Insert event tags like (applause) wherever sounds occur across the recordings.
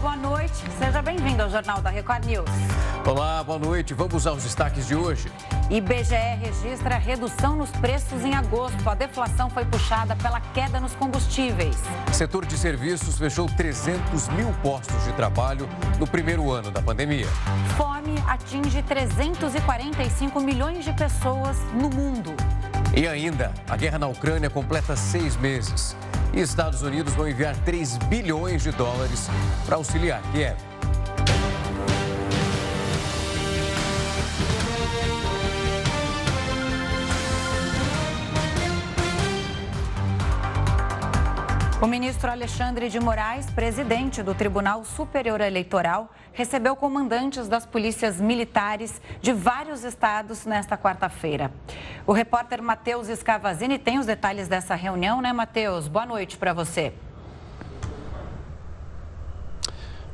boa noite. Seja bem-vindo ao Jornal da Record News. Olá, boa noite. Vamos aos destaques de hoje. IBGE registra redução nos preços em agosto. A deflação foi puxada pela queda nos combustíveis. Setor de serviços fechou 300 mil postos de trabalho no primeiro ano da pandemia. Fome atinge 345 milhões de pessoas no mundo. E ainda, a guerra na Ucrânia completa seis meses. E Estados Unidos vão enviar 3 bilhões de dólares para auxiliar Kiev. O ministro Alexandre de Moraes, presidente do Tribunal Superior Eleitoral, recebeu comandantes das polícias militares de vários estados nesta quarta-feira. O repórter Matheus Escavazini tem os detalhes dessa reunião, né, Matheus? Boa noite para você.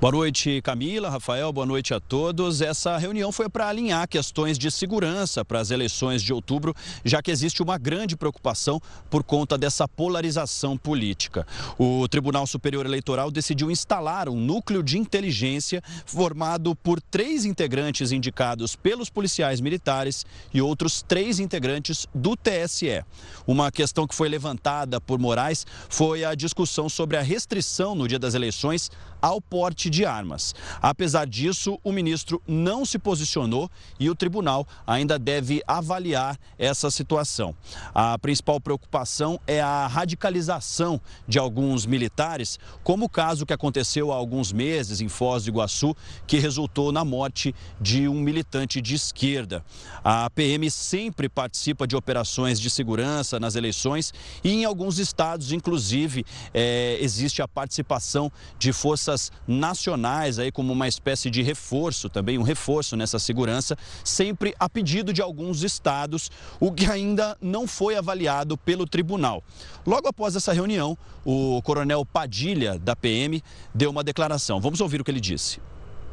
Boa noite, Camila, Rafael, boa noite a todos. Essa reunião foi para alinhar questões de segurança para as eleições de outubro, já que existe uma grande preocupação por conta dessa polarização política. O Tribunal Superior Eleitoral decidiu instalar um núcleo de inteligência formado por três integrantes indicados pelos policiais militares e outros três integrantes do TSE. Uma questão que foi levantada por Moraes foi a discussão sobre a restrição no dia das eleições ao porte de armas. Apesar disso, o ministro não se posicionou e o tribunal ainda deve avaliar essa situação. A principal preocupação é a radicalização de alguns militares, como o caso que aconteceu há alguns meses em Foz do Iguaçu, que resultou na morte de um militante de esquerda. A PM sempre participa de operações de segurança nas eleições e em alguns estados, inclusive, é, existe a participação de forças nacionais aí como uma espécie de reforço, também um reforço nessa segurança, sempre a pedido de alguns estados, o que ainda não foi avaliado pelo tribunal. Logo após essa reunião, o coronel Padilha, da PM, deu uma declaração. Vamos ouvir o que ele disse.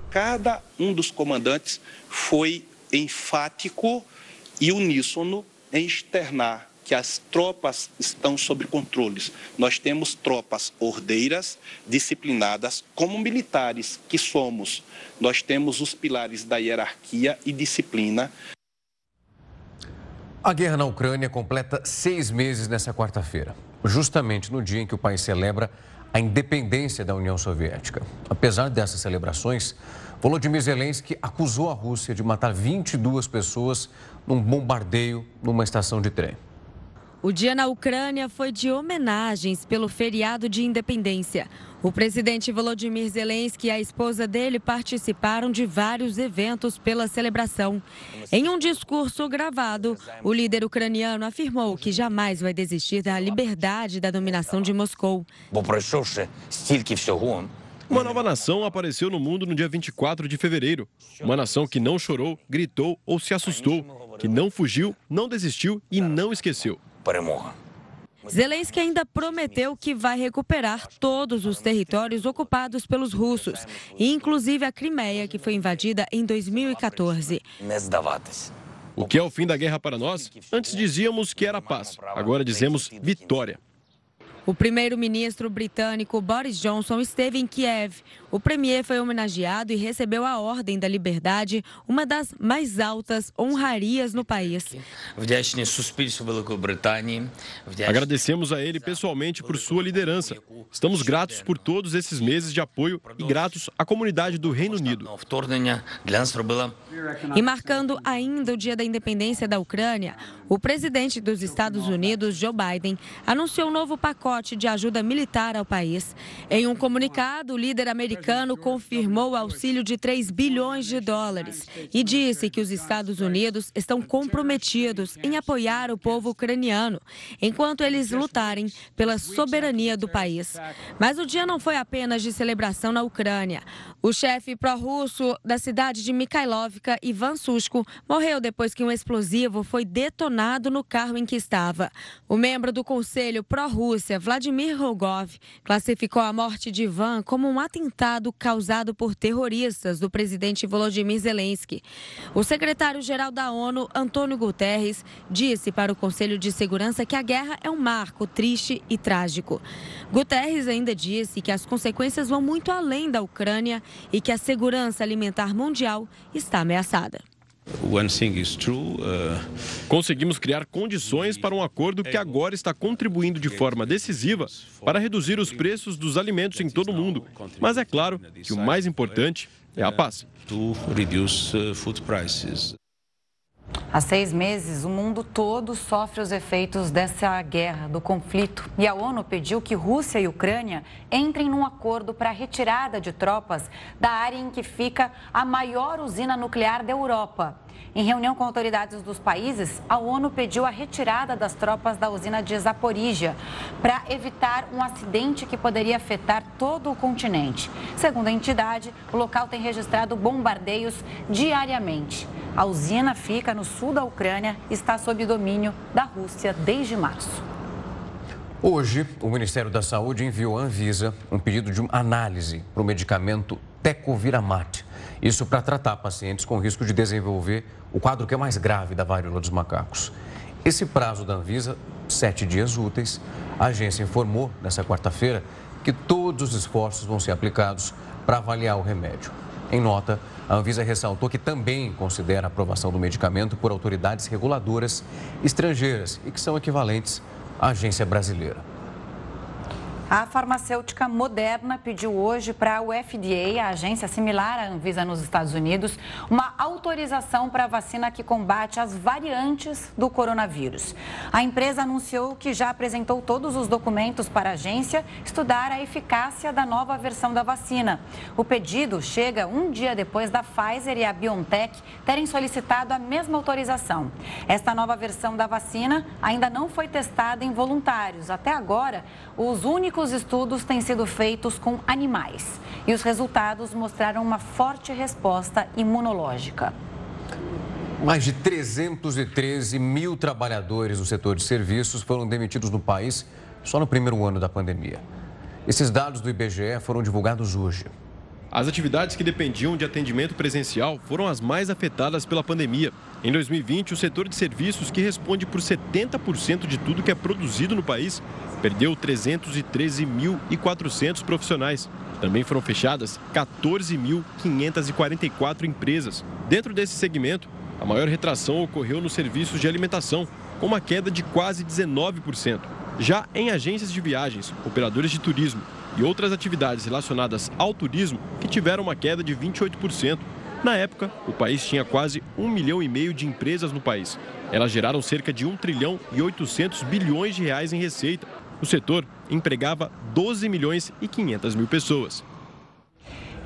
Cada um dos comandantes foi enfático e uníssono em externar que as tropas estão sob controles. Nós temos tropas ordeiras, disciplinadas, como militares que somos. Nós temos os pilares da hierarquia e disciplina. A guerra na Ucrânia completa seis meses nessa quarta-feira, justamente no dia em que o país celebra a independência da União Soviética. Apesar dessas celebrações, Volodymyr Zelensky acusou a Rússia de matar 22 pessoas num bombardeio numa estação de trem. O dia na Ucrânia foi de homenagens pelo feriado de independência. O presidente Volodymyr Zelensky e a esposa dele participaram de vários eventos pela celebração. Em um discurso gravado, o líder ucraniano afirmou que jamais vai desistir da liberdade da dominação de Moscou. Uma nova nação apareceu no mundo no dia 24 de fevereiro. Uma nação que não chorou, gritou ou se assustou, que não fugiu, não desistiu e não esqueceu перемога. Zelensky ainda prometeu que vai recuperar todos os territórios ocupados pelos russos, inclusive a Crimeia, que foi invadida em 2014. O que é o fim da guerra para nós? Antes dizíamos que era paz, agora dizemos vitória. O primeiro-ministro britânico Boris Johnson esteve em Kiev. O premier foi homenageado e recebeu a Ordem da Liberdade, uma das mais altas honrarias no país. Agradecemos a ele pessoalmente por sua liderança. Estamos gratos por todos esses meses de apoio e gratos à comunidade do Reino Unido. E marcando ainda o dia da independência da Ucrânia, o presidente dos Estados Unidos, Joe Biden, anunciou um novo pacote de ajuda militar ao país. Em um comunicado, o líder americano confirmou o auxílio de 3 bilhões de dólares e disse que os Estados Unidos estão comprometidos em apoiar o povo ucraniano, enquanto eles lutarem pela soberania do país. Mas o dia não foi apenas de celebração na Ucrânia. O chefe pró-russo da cidade de Mikhailovka, Ivan Sushko, morreu depois que um explosivo foi detonado no carro em que estava. O membro do Conselho Pró-Rússia, Vladimir Rogov classificou a morte de Ivan como um atentado causado por terroristas do presidente Volodymyr Zelensky. O secretário-geral da ONU, Antônio Guterres, disse para o Conselho de Segurança que a guerra é um marco triste e trágico. Guterres ainda disse que as consequências vão muito além da Ucrânia e que a segurança alimentar mundial está ameaçada. Uh, Conseguimos criar condições para um acordo que agora está contribuindo de forma decisiva para reduzir os preços dos alimentos em todo o mundo. Mas é claro que o mais importante é a paz. Há seis meses, o mundo todo sofre os efeitos dessa guerra, do conflito. E a ONU pediu que Rússia e Ucrânia entrem num acordo para a retirada de tropas da área em que fica a maior usina nuclear da Europa. Em reunião com autoridades dos países, a ONU pediu a retirada das tropas da usina de Zaporizhia para evitar um acidente que poderia afetar todo o continente. Segundo a entidade, o local tem registrado bombardeios diariamente. A usina fica no sul da Ucrânia está sob domínio da Rússia desde março. Hoje, o Ministério da Saúde enviou à Anvisa um pedido de análise para o medicamento Tecoviramat. Isso para tratar pacientes com risco de desenvolver o quadro que é mais grave da varíola dos macacos. Esse prazo da Anvisa, sete dias úteis, a agência informou nessa quarta-feira que todos os esforços vão ser aplicados para avaliar o remédio. Em nota, a Anvisa ressaltou que também considera a aprovação do medicamento por autoridades reguladoras estrangeiras e que são equivalentes à agência brasileira. A farmacêutica Moderna pediu hoje para o FDA, a agência similar à Anvisa nos Estados Unidos, uma autorização para a vacina que combate as variantes do coronavírus. A empresa anunciou que já apresentou todos os documentos para a agência estudar a eficácia da nova versão da vacina. O pedido chega um dia depois da Pfizer e a BioNTech terem solicitado a mesma autorização. Esta nova versão da vacina ainda não foi testada em voluntários. Até agora, os únicos estudos têm sido feitos com animais e os resultados mostraram uma forte resposta imunológica. Mais de 313 mil trabalhadores do setor de serviços foram demitidos no país só no primeiro ano da pandemia. Esses dados do IBGE foram divulgados hoje. As atividades que dependiam de atendimento presencial foram as mais afetadas pela pandemia. Em 2020, o setor de serviços, que responde por 70% de tudo que é produzido no país, perdeu 313.400 profissionais. Também foram fechadas 14.544 empresas. Dentro desse segmento, a maior retração ocorreu nos serviços de alimentação, com uma queda de quase 19%. Já em agências de viagens, operadores de turismo e outras atividades relacionadas ao turismo, que tiveram uma queda de 28%. Na época, o país tinha quase 1 milhão e meio de empresas no país. Elas geraram cerca de 1 trilhão e 800 bilhões de reais em receita. O setor empregava 12 milhões e 500 mil pessoas.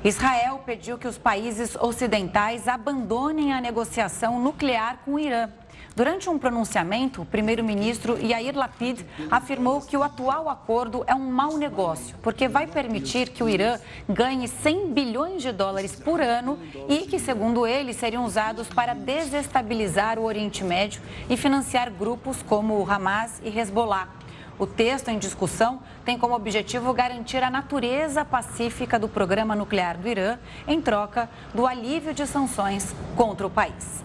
Israel pediu que os países ocidentais abandonem a negociação nuclear com o Irã. Durante um pronunciamento, o primeiro-ministro Yair Lapid afirmou que o atual acordo é um mau negócio, porque vai permitir que o Irã ganhe 100 bilhões de dólares por ano e que, segundo ele, seriam usados para desestabilizar o Oriente Médio e financiar grupos como o Hamas e Hezbollah. O texto em discussão tem como objetivo garantir a natureza pacífica do programa nuclear do Irã em troca do alívio de sanções contra o país.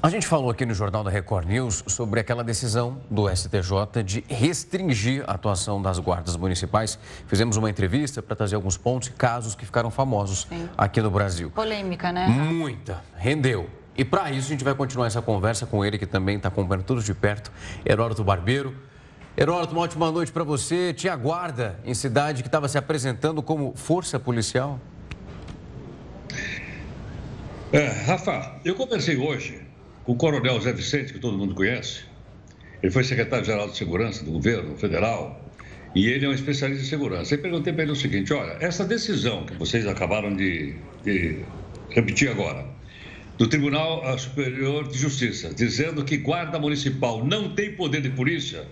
A gente falou aqui no Jornal da Record News sobre aquela decisão do STJ de restringir a atuação das guardas municipais. Fizemos uma entrevista para trazer alguns pontos e casos que ficaram famosos Sim. aqui no Brasil. Polêmica, né? Muita. Rendeu. E para isso a gente vai continuar essa conversa com ele, que também está acompanhando tudo de perto, Heródoto Barbeiro. Heródoto, uma ótima noite para você. Tinha guarda em cidade que estava se apresentando como força policial? É, Rafa, eu conversei hoje o coronel Zé Vicente, que todo mundo conhece, ele foi secretário-geral de Segurança do governo federal e ele é um especialista em segurança. Eu perguntei para ele o seguinte: olha, essa decisão que vocês acabaram de, de repetir agora, do Tribunal Superior de Justiça, dizendo que guarda municipal não tem poder de polícia,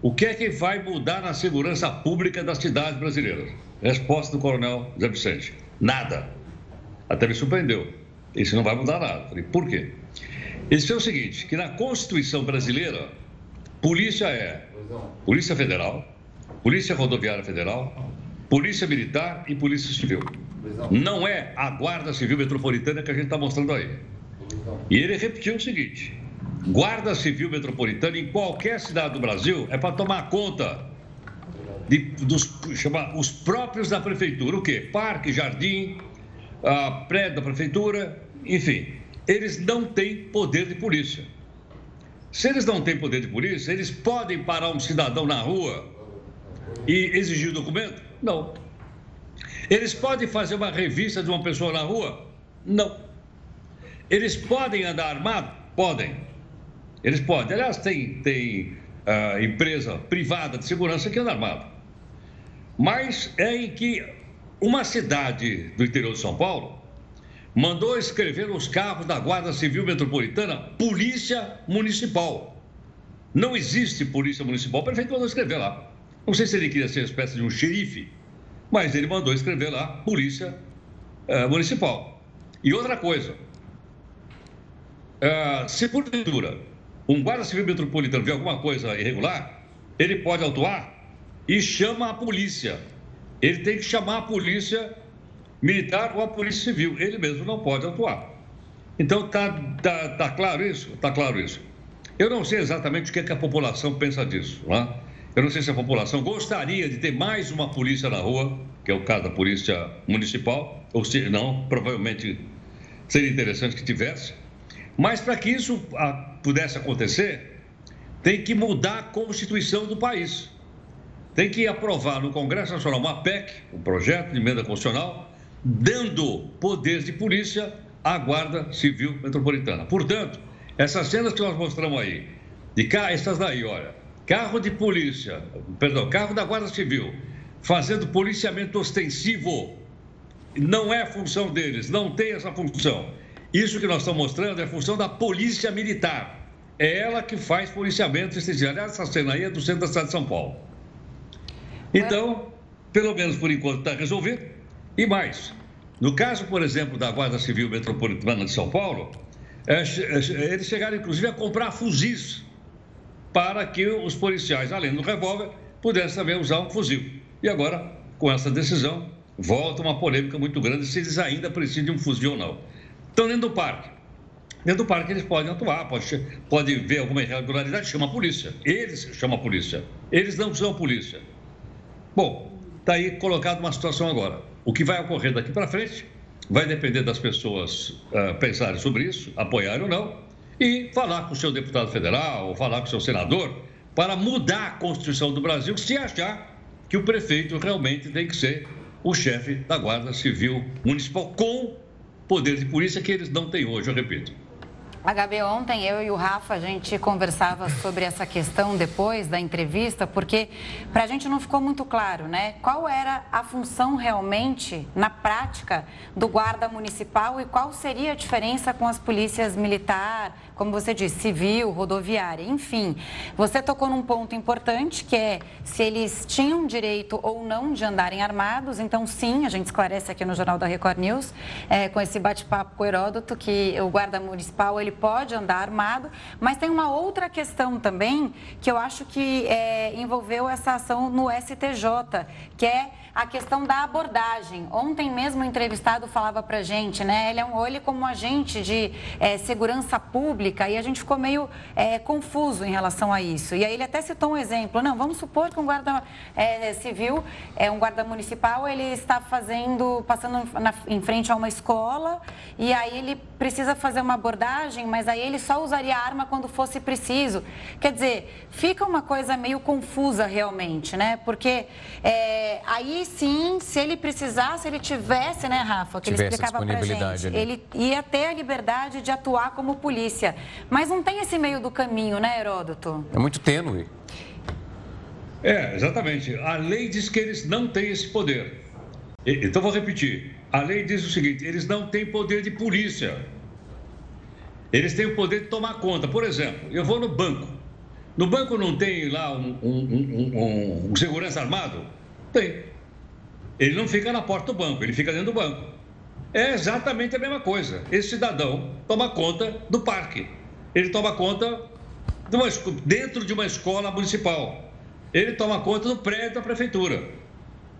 o que é que vai mudar na segurança pública das cidades brasileiras? Resposta do coronel Zé Vicente: nada. Até me surpreendeu. Isso não vai mudar nada. Falei, por quê? Ele é o seguinte, que na Constituição brasileira, polícia é Polícia Federal, Polícia Rodoviária Federal, Polícia Militar e Polícia Civil. Não é a Guarda Civil Metropolitana que a gente está mostrando aí. E ele repetiu o seguinte: Guarda Civil Metropolitana em qualquer cidade do Brasil é para tomar conta de, dos chama, os próprios da prefeitura. O quê? Parque, jardim, a prédio da prefeitura, enfim. Eles não têm poder de polícia. Se eles não têm poder de polícia, eles podem parar um cidadão na rua e exigir o documento? Não. Eles podem fazer uma revista de uma pessoa na rua? Não. Eles podem andar armado? Podem. Eles podem. Aliás, tem, tem uh, empresa privada de segurança que anda armado. Mas é em que uma cidade do interior de São Paulo mandou escrever nos carros da Guarda Civil Metropolitana Polícia Municipal. Não existe Polícia Municipal. O prefeito mandou escrever lá. Não sei se ele queria ser uma espécie de um xerife, mas ele mandou escrever lá Polícia uh, Municipal. E outra coisa, uh, se porventura um guarda civil metropolitano vê alguma coisa irregular, ele pode atuar e chama a polícia. Ele tem que chamar a polícia militar ou a polícia civil. Ele mesmo não pode atuar. Então, está tá, tá claro isso? Está claro isso. Eu não sei exatamente o que, é que a população pensa disso. Não é? Eu não sei se a população gostaria de ter mais uma polícia na rua, que é o caso da polícia municipal, ou se não, provavelmente seria interessante que tivesse. Mas para que isso ah, pudesse acontecer, tem que mudar a Constituição do país. Tem que aprovar no Congresso Nacional uma PEC, um projeto de emenda constitucional, dando poderes de polícia à Guarda Civil Metropolitana. Portanto, essas cenas que nós mostramos aí, de cá, essas daí, olha, carro de polícia, perdão, carro da Guarda Civil, fazendo policiamento ostensivo, não é função deles, não tem essa função. Isso que nós estamos mostrando é função da Polícia Militar. É ela que faz policiamento ostensivo. Aliás, essa cena aí é do centro da cidade de São Paulo. Então, pelo menos por enquanto está resolvido. E mais, no caso, por exemplo, da Guarda Civil Metropolitana de São Paulo, é, é, eles chegaram inclusive a comprar fuzis para que os policiais, além do revólver, pudessem também usar um fuzil. E agora, com essa decisão, volta uma polêmica muito grande se eles ainda precisam de um fuzil ou não. Estão dentro do parque. Dentro do parque eles podem atuar, pode, pode ver alguma irregularidade, chama a polícia. Eles chamam a polícia. Eles não são polícia. Bom, está aí colocado uma situação agora. O que vai ocorrer daqui para frente vai depender das pessoas uh, pensarem sobre isso, apoiarem ou não, e falar com o seu deputado federal, ou falar com o seu senador, para mudar a Constituição do Brasil, se achar que o prefeito realmente tem que ser o chefe da Guarda Civil Municipal, com poder de polícia que eles não têm hoje, eu repito. A Gabi, ontem eu e o Rafa, a gente conversava sobre essa questão depois da entrevista, porque para a gente não ficou muito claro, né? Qual era a função realmente, na prática, do guarda municipal e qual seria a diferença com as polícias militar, como você disse, civil, rodoviária, enfim. Você tocou num ponto importante que é se eles tinham direito ou não de andarem armados. Então, sim, a gente esclarece aqui no Jornal da Record News, é, com esse bate-papo com o Heródoto, que o guarda municipal ele pode andar armado, mas tem uma outra questão também que eu acho que é, envolveu essa ação no STJ, que é a questão da abordagem. Ontem mesmo o entrevistado falava para gente, né? Ele é um olho como agente de é, segurança pública e a gente ficou meio é, confuso em relação a isso. E aí ele até citou um exemplo. Não, vamos supor que um guarda é, civil, é um guarda municipal, ele está fazendo, passando na, em frente a uma escola e aí ele precisa fazer uma abordagem, mas aí ele só usaria arma quando fosse preciso. Quer dizer, fica uma coisa meio confusa realmente, né? Porque é, aí sim, se ele precisasse, ele tivesse, né, Rafa, que tivesse ele explicava pra gente, ali. ele ia ter a liberdade de atuar como polícia. Mas não tem esse meio do caminho, né, Heródoto? É muito tênue. É, exatamente. A lei diz que eles não têm esse poder. Então, vou repetir. A lei diz o seguinte: eles não têm poder de polícia. Eles têm o poder de tomar conta. Por exemplo, eu vou no banco. No banco não tem lá um, um, um, um segurança armado? Tem. Ele não fica na porta do banco, ele fica dentro do banco. É exatamente a mesma coisa. Esse cidadão toma conta do parque. Ele toma conta de uma, dentro de uma escola municipal. ele toma conta do prédio da prefeitura.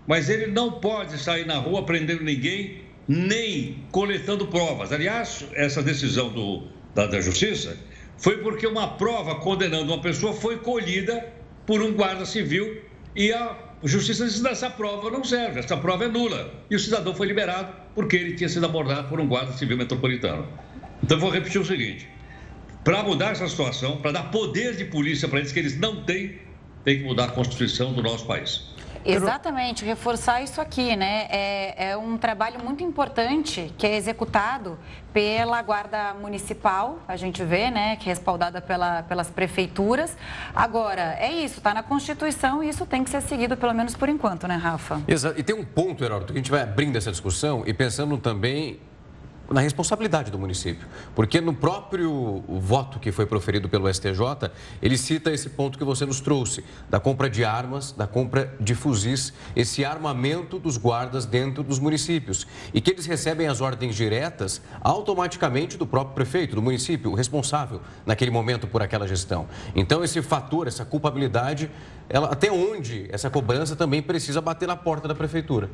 Mas ele não pode sair na rua prendendo ninguém, nem coletando provas. Aliás, essa decisão do, da, da Justiça foi porque uma prova condenando uma pessoa foi colhida por um guarda civil e a Justiça disse essa prova não serve, essa prova é nula. E o cidadão foi liberado porque ele tinha sido abordado por um guarda civil metropolitano. Então, vou repetir o seguinte: para mudar essa situação, para dar poder de polícia para eles que eles não têm, tem que mudar a Constituição do nosso país. Exatamente, reforçar isso aqui, né? É, é, um trabalho muito importante que é executado pela Guarda Municipal, a gente vê, né? Que é respaldada pela, pelas prefeituras. Agora, é isso, está na Constituição e isso tem que ser seguido, pelo menos por enquanto, né, Rafa? Exato. E tem um ponto, Heródoto, que a gente vai abrindo essa discussão e pensando também na responsabilidade do município. Porque no próprio voto que foi proferido pelo STJ, ele cita esse ponto que você nos trouxe, da compra de armas, da compra de fuzis, esse armamento dos guardas dentro dos municípios. E que eles recebem as ordens diretas automaticamente do próprio prefeito, do município, o responsável naquele momento por aquela gestão. Então, esse fator, essa culpabilidade, ela, até onde essa cobrança também precisa bater na porta da prefeitura.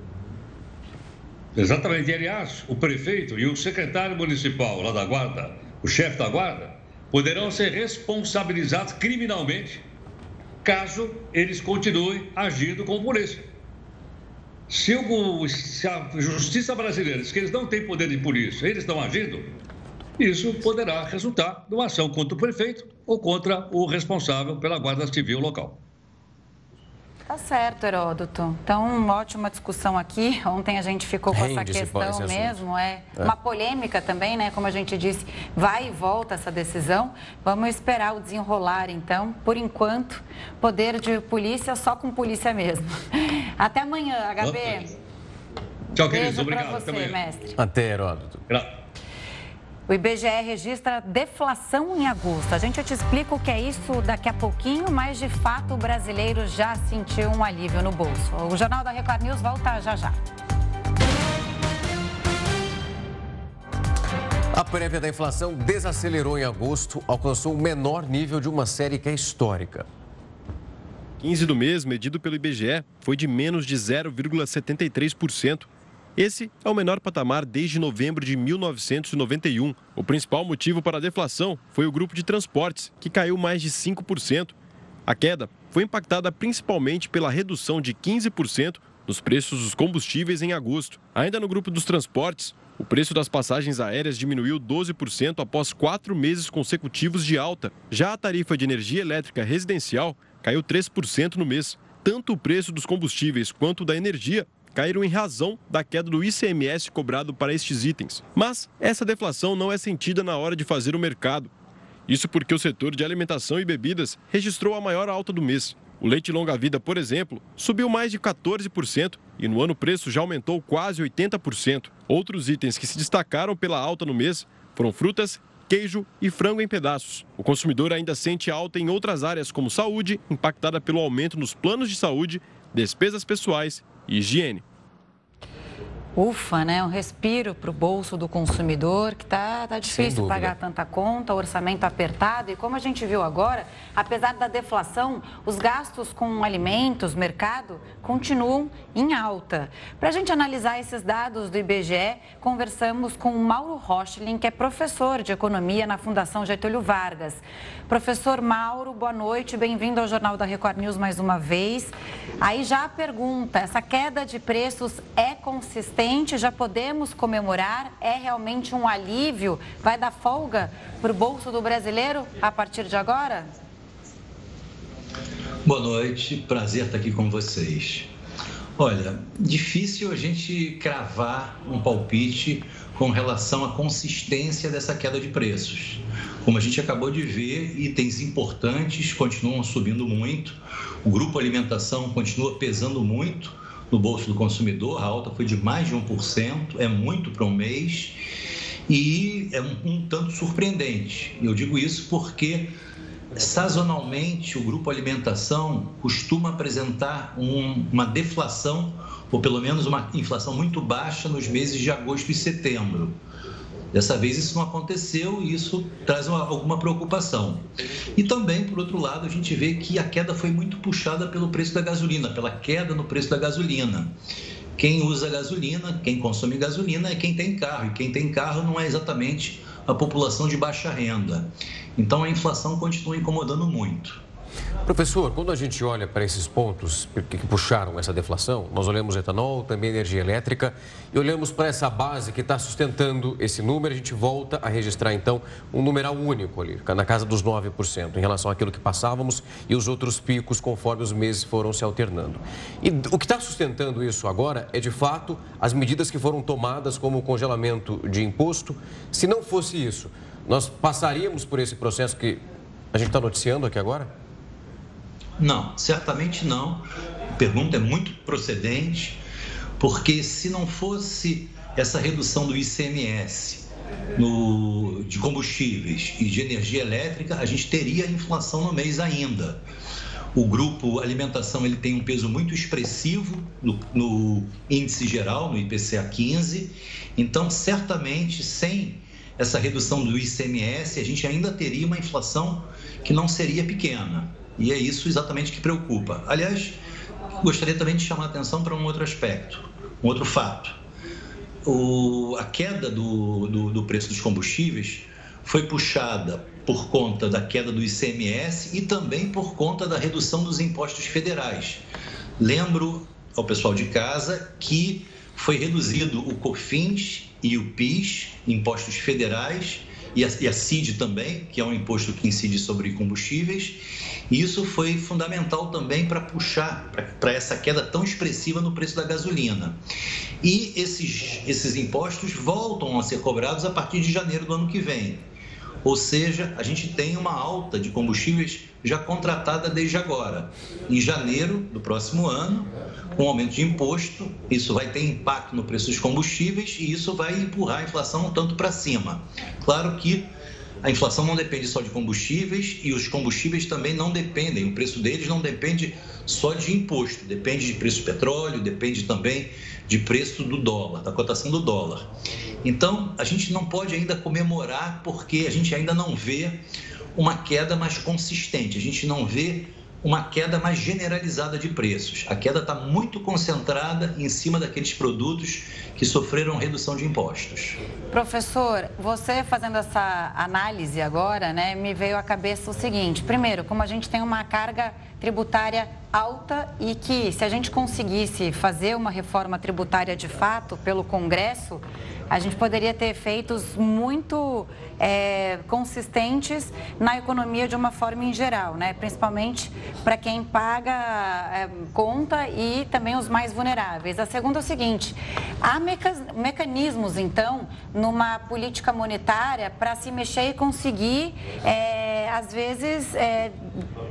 Exatamente. E, aliás, o prefeito e o secretário municipal lá da guarda, o chefe da guarda, poderão ser responsabilizados criminalmente caso eles continuem agindo com polícia. Se, o, se a justiça brasileira diz que eles não têm poder de polícia, eles estão agindo, isso poderá resultar numa ação contra o prefeito ou contra o responsável pela guarda civil local. Tá certo, Heródoto. Então, uma ótima discussão aqui. Ontem a gente ficou com essa questão mesmo. É, é, uma polêmica também, né? Como a gente disse, vai e volta essa decisão. Vamos esperar o desenrolar, então. Por enquanto, poder de polícia só com polícia mesmo. (laughs) Até amanhã, HB. Tchau, queridos. Obrigado. Você, Até mestre. Até, Heródoto. O IBGE registra deflação em agosto. A gente te explica o que é isso daqui a pouquinho, mas de fato o brasileiro já sentiu um alívio no bolso. O Jornal da Record News volta já já. A prévia da inflação desacelerou em agosto, alcançou o menor nível de uma série que é histórica. 15 do mês, medido pelo IBGE, foi de menos de 0,73%. Esse é o menor patamar desde novembro de 1991. O principal motivo para a deflação foi o grupo de transportes, que caiu mais de 5%. A queda foi impactada principalmente pela redução de 15% nos preços dos combustíveis em agosto. Ainda no grupo dos transportes, o preço das passagens aéreas diminuiu 12% após quatro meses consecutivos de alta. Já a tarifa de energia elétrica residencial caiu 3% no mês. Tanto o preço dos combustíveis quanto da energia caíram em razão da queda do ICMS cobrado para estes itens. Mas essa deflação não é sentida na hora de fazer o mercado. Isso porque o setor de alimentação e bebidas registrou a maior alta do mês. O leite longa-vida, por exemplo, subiu mais de 14% e no ano o preço já aumentou quase 80%. Outros itens que se destacaram pela alta no mês foram frutas, queijo e frango em pedaços. O consumidor ainda sente alta em outras áreas, como saúde, impactada pelo aumento nos planos de saúde, despesas pessoais higiene. Ufa, né? Um respiro para o bolso do consumidor, que tá, tá difícil pagar tanta conta, orçamento apertado. E como a gente viu agora, apesar da deflação, os gastos com alimentos, mercado, continuam em alta. Para a gente analisar esses dados do IBGE, conversamos com o Mauro Rochlin, que é professor de economia na Fundação Getúlio Vargas. Professor Mauro, boa noite, bem-vindo ao Jornal da Record News mais uma vez. Aí já a pergunta: essa queda de preços é consistente? já podemos comemorar? É realmente um alívio? Vai dar folga para o bolso do brasileiro a partir de agora? Boa noite, prazer estar aqui com vocês. Olha, difícil a gente cravar um palpite com relação à consistência dessa queda de preços. Como a gente acabou de ver, itens importantes continuam subindo muito, o grupo alimentação continua pesando muito no bolso do consumidor, a alta foi de mais de 1%, é muito para um mês e é um, um tanto surpreendente. Eu digo isso porque sazonalmente o grupo alimentação costuma apresentar um, uma deflação ou pelo menos uma inflação muito baixa nos meses de agosto e setembro. Dessa vez isso não aconteceu e isso traz uma, alguma preocupação. E também, por outro lado, a gente vê que a queda foi muito puxada pelo preço da gasolina, pela queda no preço da gasolina. Quem usa gasolina, quem consome gasolina é quem tem carro, e quem tem carro não é exatamente a população de baixa renda. Então a inflação continua incomodando muito. Professor, quando a gente olha para esses pontos que puxaram essa deflação, nós olhamos etanol, também energia elétrica e olhamos para essa base que está sustentando esse número, a gente volta a registrar então um numeral único ali, na casa dos 9%, em relação àquilo que passávamos e os outros picos conforme os meses foram se alternando. E o que está sustentando isso agora é de fato as medidas que foram tomadas como o congelamento de imposto. Se não fosse isso, nós passaríamos por esse processo que a gente está noticiando aqui agora? Não, certamente não. A pergunta é muito procedente, porque se não fosse essa redução do ICMS no, de combustíveis e de energia elétrica, a gente teria inflação no mês ainda. O grupo alimentação ele tem um peso muito expressivo no, no índice geral, no IPCA 15. Então, certamente, sem essa redução do ICMS, a gente ainda teria uma inflação que não seria pequena. E é isso exatamente que preocupa. Aliás, gostaria também de chamar a atenção para um outro aspecto, um outro fato. O, a queda do, do, do preço dos combustíveis foi puxada por conta da queda do ICMS e também por conta da redução dos impostos federais. Lembro ao pessoal de casa que foi reduzido o COFINS e o PIS, impostos federais, e a, e a CID também, que é um imposto que incide sobre combustíveis, isso foi fundamental também para puxar para essa queda tão expressiva no preço da gasolina. E esses, esses impostos voltam a ser cobrados a partir de janeiro do ano que vem. Ou seja, a gente tem uma alta de combustíveis já contratada desde agora. Em janeiro do próximo ano, com aumento de imposto, isso vai ter impacto no preço dos combustíveis e isso vai empurrar a inflação um tanto para cima. Claro que a inflação não depende só de combustíveis e os combustíveis também não dependem, o preço deles não depende só de imposto, depende de preço do petróleo, depende também de preço do dólar, da cotação do dólar. Então, a gente não pode ainda comemorar porque a gente ainda não vê uma queda mais consistente, a gente não vê uma queda mais generalizada de preços. A queda está muito concentrada em cima daqueles produtos que sofreram redução de impostos. Professor, você fazendo essa análise agora, né, me veio à cabeça o seguinte: primeiro, como a gente tem uma carga tributária alta e que, se a gente conseguisse fazer uma reforma tributária de fato pelo Congresso, a gente poderia ter efeitos muito é, consistentes na economia de uma forma em geral, né? principalmente para quem paga é, conta e também os mais vulneráveis. A segunda é o seguinte: há mecanismos, então, numa política monetária para se mexer e conseguir, é, às vezes, é,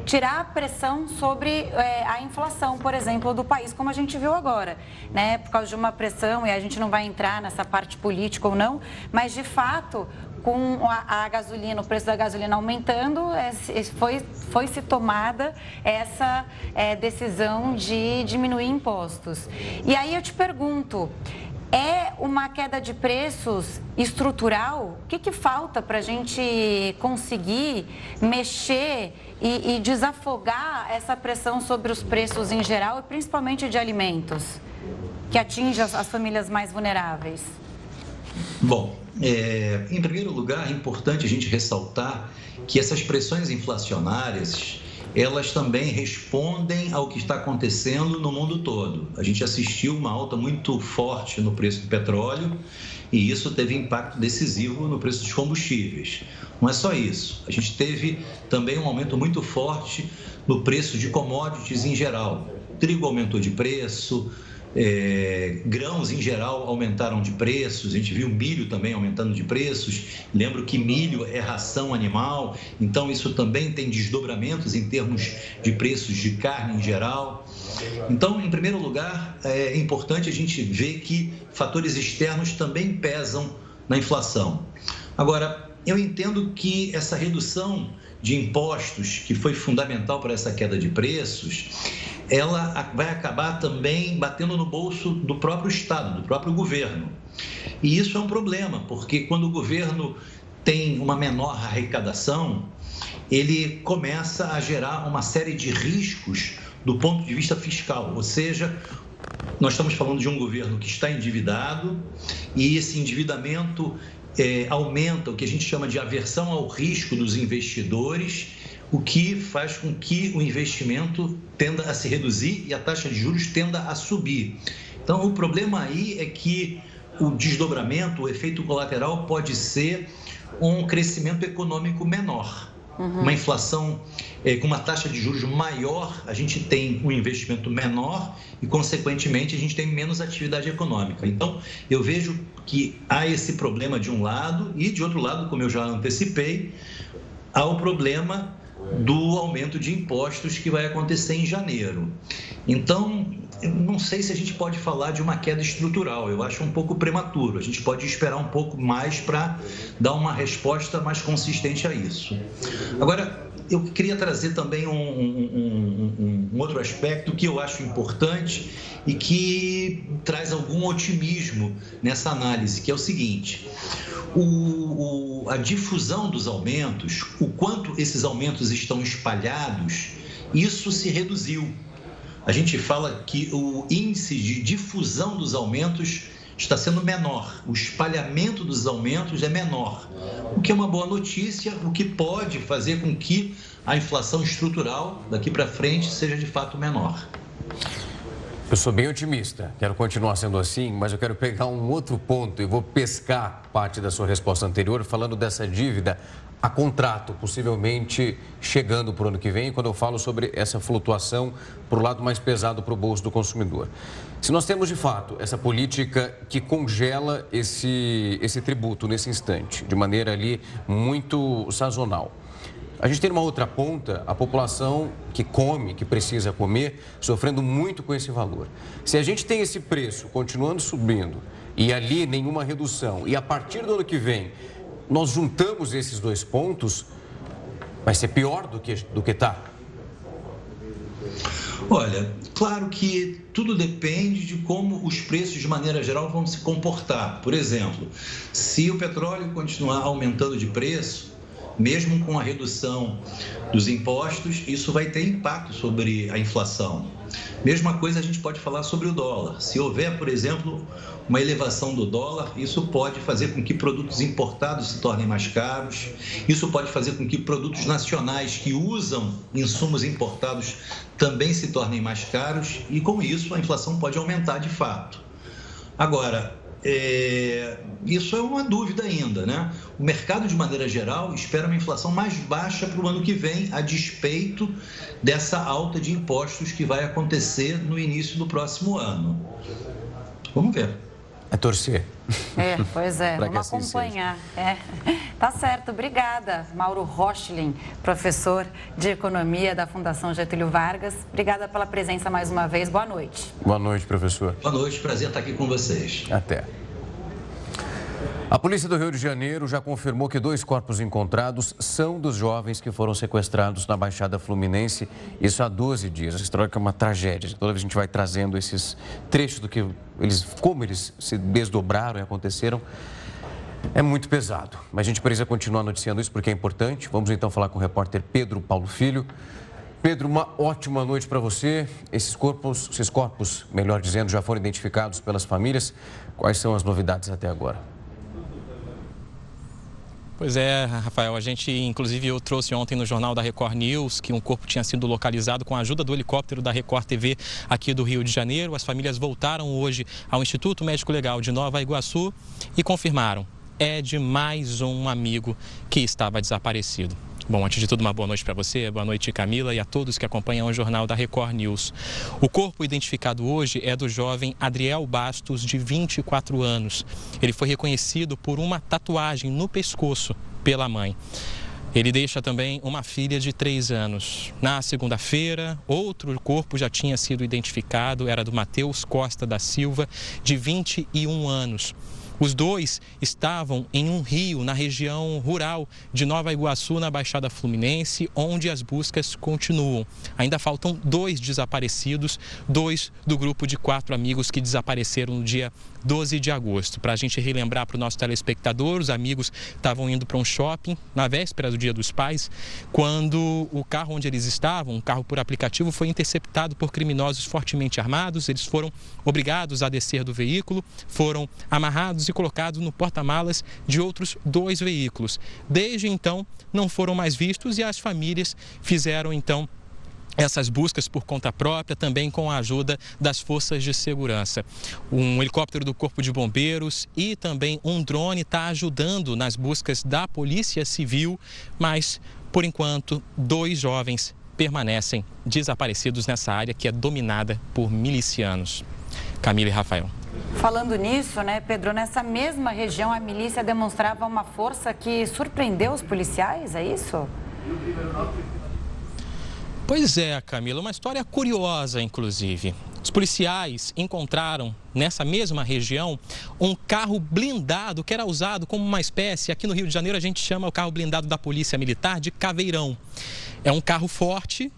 tirar a pressão sobre é, a inflação, por exemplo, do país, como a gente viu agora, né? Por causa de uma pressão, e a gente não vai entrar nessa parte política ou não, mas de fato, com a, a gasolina, o preço da gasolina aumentando, é, foi, foi se tomada essa é, decisão de diminuir impostos. E aí eu te pergunto, é uma queda de preços estrutural? O que, que falta para a gente conseguir mexer e, e, desafogar essa pressão sobre os preços em geral e principalmente de alimentos, que atinge as, as famílias mais vulneráveis? Bom, é, em primeiro lugar, é importante a gente ressaltar que essas pressões inflacionárias elas também respondem ao que está acontecendo no mundo todo. A gente assistiu uma alta muito forte no preço do petróleo e isso teve impacto decisivo no preço dos combustíveis. Não é só isso, a gente teve também um aumento muito forte no preço de commodities em geral. O trigo aumentou de preço, é, grãos em geral aumentaram de preços, a gente viu milho também aumentando de preços. Lembro que milho é ração animal, então isso também tem desdobramentos em termos de preços de carne em geral. Então, em primeiro lugar, é importante a gente ver que fatores externos também pesam na inflação. Agora, eu entendo que essa redução de impostos, que foi fundamental para essa queda de preços, ela vai acabar também batendo no bolso do próprio Estado, do próprio governo. E isso é um problema, porque quando o governo tem uma menor arrecadação, ele começa a gerar uma série de riscos do ponto de vista fiscal, ou seja, nós estamos falando de um governo que está endividado e esse endividamento é, aumenta o que a gente chama de aversão ao risco dos investidores, o que faz com que o investimento tenda a se reduzir e a taxa de juros tenda a subir. Então, o problema aí é que o desdobramento, o efeito colateral pode ser um crescimento econômico menor. Uhum. Uma inflação é, com uma taxa de juros maior, a gente tem um investimento menor e, consequentemente, a gente tem menos atividade econômica. Então, eu vejo que há esse problema de um lado e, de outro lado, como eu já antecipei, há o problema do aumento de impostos que vai acontecer em janeiro. Então, não sei se a gente pode falar de uma queda estrutural, eu acho um pouco prematuro. A gente pode esperar um pouco mais para dar uma resposta mais consistente a isso. Agora, eu queria trazer também um, um, um, um outro aspecto que eu acho importante e que traz algum otimismo nessa análise, que é o seguinte: o, o, a difusão dos aumentos, o quanto esses aumentos estão espalhados, isso se reduziu. A gente fala que o índice de difusão dos aumentos está sendo menor, o espalhamento dos aumentos é menor, o que é uma boa notícia, o que pode fazer com que a inflação estrutural daqui para frente seja de fato menor. Eu sou bem otimista, quero continuar sendo assim, mas eu quero pegar um outro ponto. E vou pescar parte da sua resposta anterior, falando dessa dívida a contrato, possivelmente chegando para o ano que vem, quando eu falo sobre essa flutuação para o lado mais pesado para o bolso do consumidor. Se nós temos de fato essa política que congela esse, esse tributo nesse instante, de maneira ali muito sazonal. A gente tem uma outra ponta a população que come, que precisa comer, sofrendo muito com esse valor. Se a gente tem esse preço continuando subindo e ali nenhuma redução, e a partir do ano que vem nós juntamos esses dois pontos, vai ser pior do que do que está. Olha, claro que tudo depende de como os preços, de maneira geral, vão se comportar. Por exemplo, se o petróleo continuar aumentando de preço, mesmo com a redução dos impostos, isso vai ter impacto sobre a inflação. Mesma coisa a gente pode falar sobre o dólar. Se houver, por exemplo, uma elevação do dólar, isso pode fazer com que produtos importados se tornem mais caros, isso pode fazer com que produtos nacionais que usam insumos importados também se tornem mais caros e, com isso, a inflação pode aumentar de fato. Agora, é, isso é uma dúvida ainda, né? O mercado, de maneira geral, espera uma inflação mais baixa para o ano que vem, a despeito dessa alta de impostos que vai acontecer no início do próximo ano. Vamos ver. É torcer. É, pois é, (laughs) vamos assim acompanhar. É. (laughs) Tá certo, obrigada, Mauro Rochlin, professor de Economia da Fundação Getúlio Vargas. Obrigada pela presença mais uma vez. Boa noite. Boa noite, professor. Boa noite, prazer estar aqui com vocês. Até. A polícia do Rio de Janeiro já confirmou que dois corpos encontrados são dos jovens que foram sequestrados na Baixada Fluminense, isso há 12 dias. Essa história é uma tragédia. Toda vez a gente vai trazendo esses trechos do que eles, como eles se desdobraram e aconteceram. É muito pesado, mas a gente precisa continuar noticiando isso porque é importante. Vamos então falar com o repórter Pedro Paulo Filho. Pedro, uma ótima noite para você. Esses corpos, esses corpos, melhor dizendo, já foram identificados pelas famílias. Quais são as novidades até agora? Pois é, Rafael, a gente inclusive eu trouxe ontem no jornal da Record News que um corpo tinha sido localizado com a ajuda do helicóptero da Record TV aqui do Rio de Janeiro. As famílias voltaram hoje ao Instituto Médico Legal de Nova Iguaçu e confirmaram é de mais um amigo que estava desaparecido. Bom, antes de tudo, uma boa noite para você, boa noite Camila e a todos que acompanham o jornal da Record News. O corpo identificado hoje é do jovem Adriel Bastos, de 24 anos. Ele foi reconhecido por uma tatuagem no pescoço pela mãe. Ele deixa também uma filha de 3 anos. Na segunda-feira, outro corpo já tinha sido identificado, era do Matheus Costa da Silva, de 21 anos. Os dois estavam em um rio na região rural de Nova Iguaçu, na Baixada Fluminense, onde as buscas continuam. Ainda faltam dois desaparecidos, dois do grupo de quatro amigos que desapareceram no dia 12 de agosto. Para a gente relembrar para o nosso telespectador, os amigos estavam indo para um shopping na véspera do Dia dos Pais, quando o carro onde eles estavam, um carro por aplicativo, foi interceptado por criminosos fortemente armados. Eles foram obrigados a descer do veículo, foram amarrados e colocados no porta-malas de outros dois veículos. Desde então, não foram mais vistos e as famílias fizeram então essas buscas por conta própria, também com a ajuda das forças de segurança. Um helicóptero do Corpo de Bombeiros e também um drone está ajudando nas buscas da Polícia Civil, mas, por enquanto, dois jovens permanecem desaparecidos nessa área que é dominada por milicianos. Camila e Rafael. Falando nisso, né, Pedro, nessa mesma região a milícia demonstrava uma força que surpreendeu os policiais, é isso? Pois é, Camila, uma história curiosa, inclusive. Os policiais encontraram nessa mesma região um carro blindado que era usado como uma espécie, aqui no Rio de Janeiro a gente chama o carro blindado da Polícia Militar de Caveirão. É um carro forte,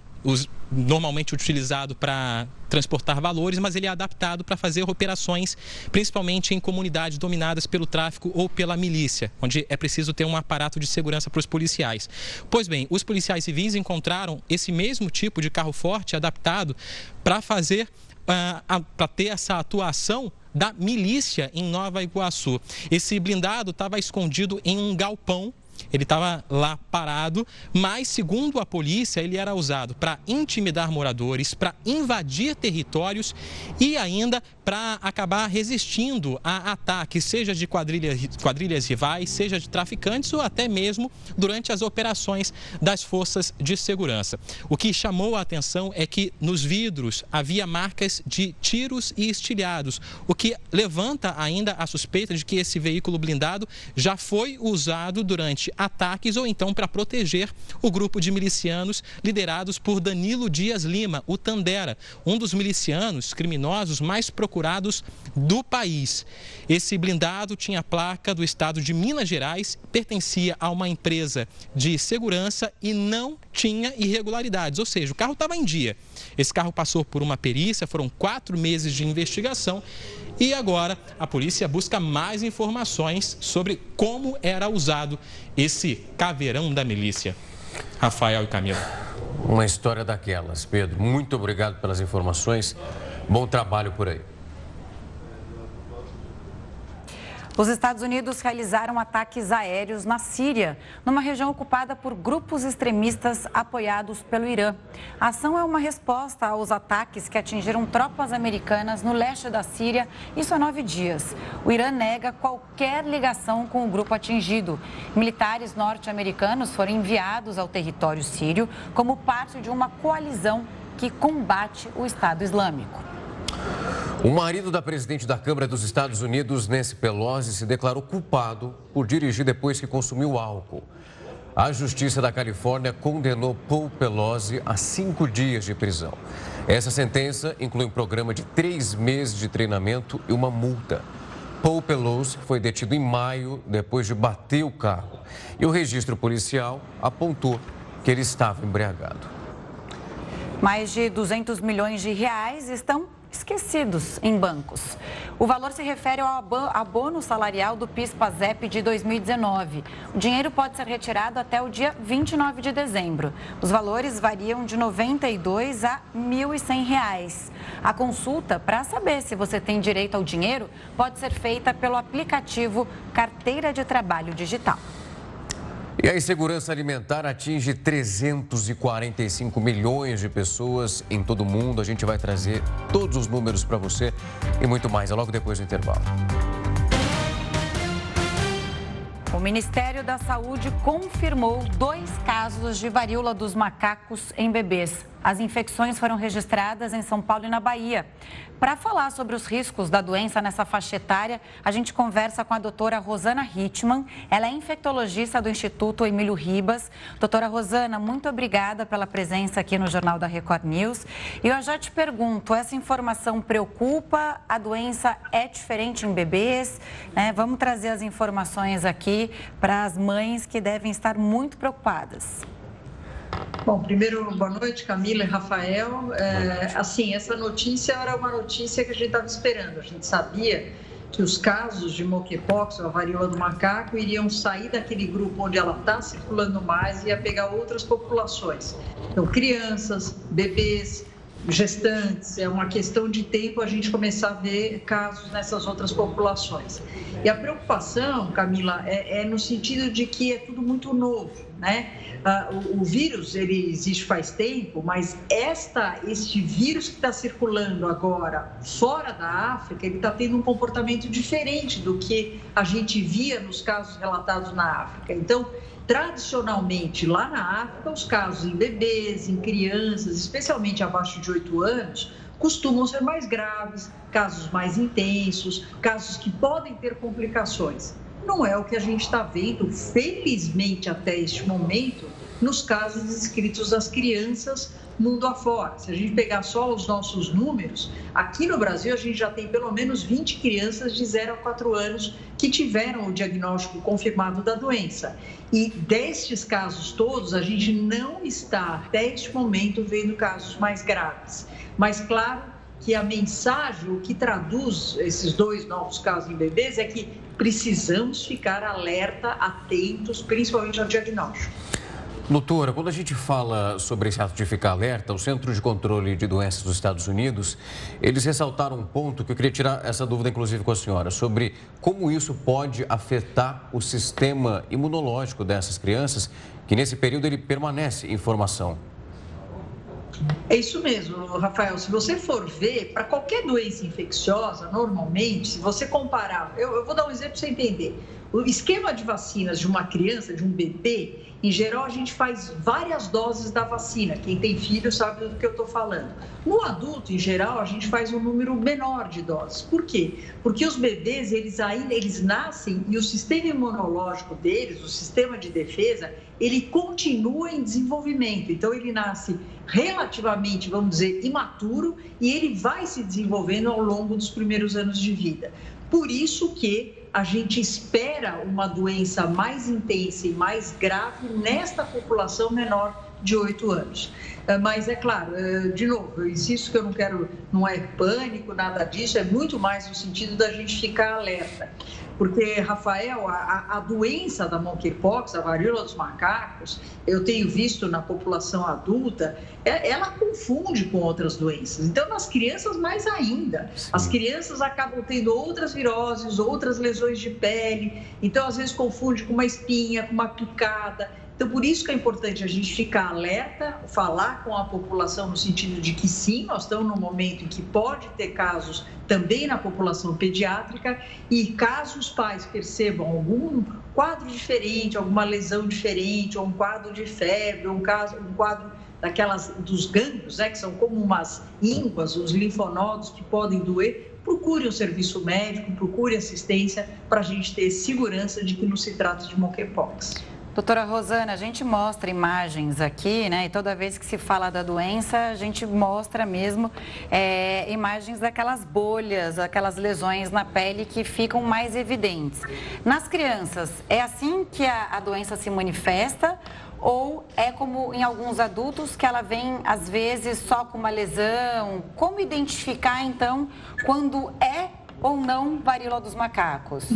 normalmente utilizado para transportar valores, mas ele é adaptado para fazer operações, principalmente em comunidades dominadas pelo tráfico ou pela milícia, onde é preciso ter um aparato de segurança para os policiais. Pois bem, os policiais civis encontraram esse mesmo tipo de carro forte adaptado para fazer, uh, para ter essa atuação da milícia em Nova Iguaçu. Esse blindado estava escondido em um galpão ele estava lá parado, mas, segundo a polícia, ele era usado para intimidar moradores, para invadir territórios e ainda para acabar resistindo a ataques, seja de quadrilhas, quadrilhas rivais, seja de traficantes ou até mesmo durante as operações das forças de segurança. O que chamou a atenção é que nos vidros havia marcas de tiros e estilhados, o que levanta ainda a suspeita de que esse veículo blindado já foi usado durante ataques ou então para proteger o grupo de milicianos liderados por Danilo Dias Lima, o Tandera, um dos milicianos criminosos mais procurados do país. Esse blindado tinha placa do estado de Minas Gerais, pertencia a uma empresa de segurança e não tinha irregularidades, ou seja, o carro estava em dia. Esse carro passou por uma perícia, foram quatro meses de investigação e agora a polícia busca mais informações sobre como era usado esse caveirão da milícia. Rafael e Camila. Uma história daquelas. Pedro, muito obrigado pelas informações. Bom trabalho por aí. Os Estados Unidos realizaram ataques aéreos na Síria, numa região ocupada por grupos extremistas apoiados pelo Irã. A ação é uma resposta aos ataques que atingiram tropas americanas no leste da Síria, isso há nove dias. O Irã nega qualquer ligação com o grupo atingido. Militares norte-americanos foram enviados ao território sírio como parte de uma coalizão que combate o Estado Islâmico. O marido da presidente da Câmara dos Estados Unidos, Nancy Pelosi, se declarou culpado por dirigir depois que consumiu álcool. A Justiça da Califórnia condenou Paul Pelosi a cinco dias de prisão. Essa sentença inclui um programa de três meses de treinamento e uma multa. Paul Pelosi foi detido em maio depois de bater o carro. E o registro policial apontou que ele estava embriagado. Mais de 200 milhões de reais estão esquecidos em bancos. O valor se refere ao abono salarial do PIS-PASEP de 2019. O dinheiro pode ser retirado até o dia 29 de dezembro. Os valores variam de R$ 92 a R$ 1.100. A consulta para saber se você tem direito ao dinheiro pode ser feita pelo aplicativo Carteira de Trabalho Digital. E a insegurança alimentar atinge 345 milhões de pessoas em todo o mundo. A gente vai trazer todos os números para você e muito mais, é logo depois do intervalo. O Ministério da Saúde confirmou dois casos de varíola dos macacos em bebês. As infecções foram registradas em São Paulo e na Bahia. Para falar sobre os riscos da doença nessa faixa etária, a gente conversa com a doutora Rosana Hitman. Ela é infectologista do Instituto Emílio Ribas. Doutora Rosana, muito obrigada pela presença aqui no Jornal da Record News. E eu já te pergunto, essa informação preocupa? A doença é diferente em bebês? Né? Vamos trazer as informações aqui para as mães que devem estar muito preocupadas. Bom, primeiro, boa noite, Camila e Rafael. É, assim, essa notícia era uma notícia que a gente estava esperando. A gente sabia que os casos de monkeypox, a varíola do macaco, iriam sair daquele grupo onde ela está circulando mais e ia pegar outras populações. Então, crianças, bebês, gestantes, é uma questão de tempo a gente começar a ver casos nessas outras populações. E a preocupação, Camila, é, é no sentido de que é tudo muito novo, né? Uh, o, o, vírus ele existe faz tempo, mas esta, este vírus que está circulando agora fora da África, ele está tendo um comportamento diferente do que a gente via nos casos relatados na África. Então, tradicionalmente lá na África, os casos em bebês, em crianças, especialmente abaixo de 8 anos, costumam ser mais graves, casos mais intensos, casos que podem ter complicações. Não é o que a gente está vendo, felizmente até este momento, nos casos descritos das crianças mundo afora. Se a gente pegar só os nossos números, aqui no Brasil a gente já tem pelo menos 20 crianças de 0 a 4 anos que tiveram o diagnóstico confirmado da doença. E destes casos todos, a gente não está até este momento vendo casos mais graves. Mas claro que a mensagem, o que traduz esses dois novos casos em bebês é que precisamos ficar alerta, atentos, principalmente ao diagnóstico. Doutora, quando a gente fala sobre esse ato de ficar alerta, o Centro de Controle de Doenças dos Estados Unidos, eles ressaltaram um ponto que eu queria tirar essa dúvida, inclusive, com a senhora, sobre como isso pode afetar o sistema imunológico dessas crianças, que nesse período ele permanece em formação. É isso mesmo, Rafael. Se você for ver, para qualquer doença infecciosa, normalmente, se você comparar, eu, eu vou dar um exemplo para você entender. O esquema de vacinas de uma criança, de um bebê, em geral, a gente faz várias doses da vacina. Quem tem filho sabe do que eu estou falando. No adulto, em geral, a gente faz um número menor de doses. Por quê? Porque os bebês, eles ainda eles nascem e o sistema imunológico deles, o sistema de defesa, ele continua em desenvolvimento. Então, ele nasce relativamente, vamos dizer, imaturo e ele vai se desenvolvendo ao longo dos primeiros anos de vida. Por isso que a gente espera uma doença mais intensa e mais grave nesta população menor de 8 anos. Eh, mas é claro, eh, de novo, eu insisto que eu não quero, não é pânico, nada disso, é muito mais no sentido da gente ficar alerta. Porque, Rafael, a, a doença da monkeypox, a varíola dos macacos, eu tenho visto na população adulta, é, ela confunde com outras doenças. Então, nas crianças, mais ainda. Sim. As crianças acabam tendo outras viroses, outras lesões de pele. Então, às vezes, confunde com uma espinha, com uma picada. Então, por isso que é importante a gente ficar alerta, falar com a população no sentido de que sim, nós estamos num momento em que pode ter casos também na população pediátrica e caso os pais percebam algum quadro diferente, alguma lesão diferente, ou um quadro de febre, ou um, caso, um quadro daquelas dos gânglios, né, que são como umas ínguas, os linfonodos que podem doer, procure um serviço médico, procure assistência para a gente ter segurança de que não se trata de monkeypox. Doutora Rosana, a gente mostra imagens aqui, né? E toda vez que se fala da doença, a gente mostra mesmo é, imagens daquelas bolhas, aquelas lesões na pele que ficam mais evidentes. Nas crianças, é assim que a, a doença se manifesta? Ou é como em alguns adultos que ela vem, às vezes, só com uma lesão? Como identificar, então, quando é ou não varíola dos macacos?